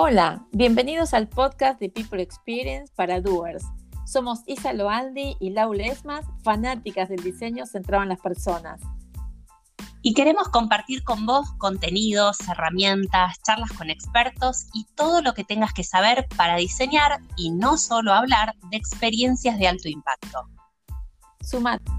Hola, bienvenidos al podcast de People Experience para Doers. Somos Isa Loaldi y Lau Lesmas, fanáticas del diseño centrado en las personas. Y queremos compartir con vos contenidos, herramientas, charlas con expertos y todo lo que tengas que saber para diseñar y no solo hablar de experiencias de alto impacto. Sumate.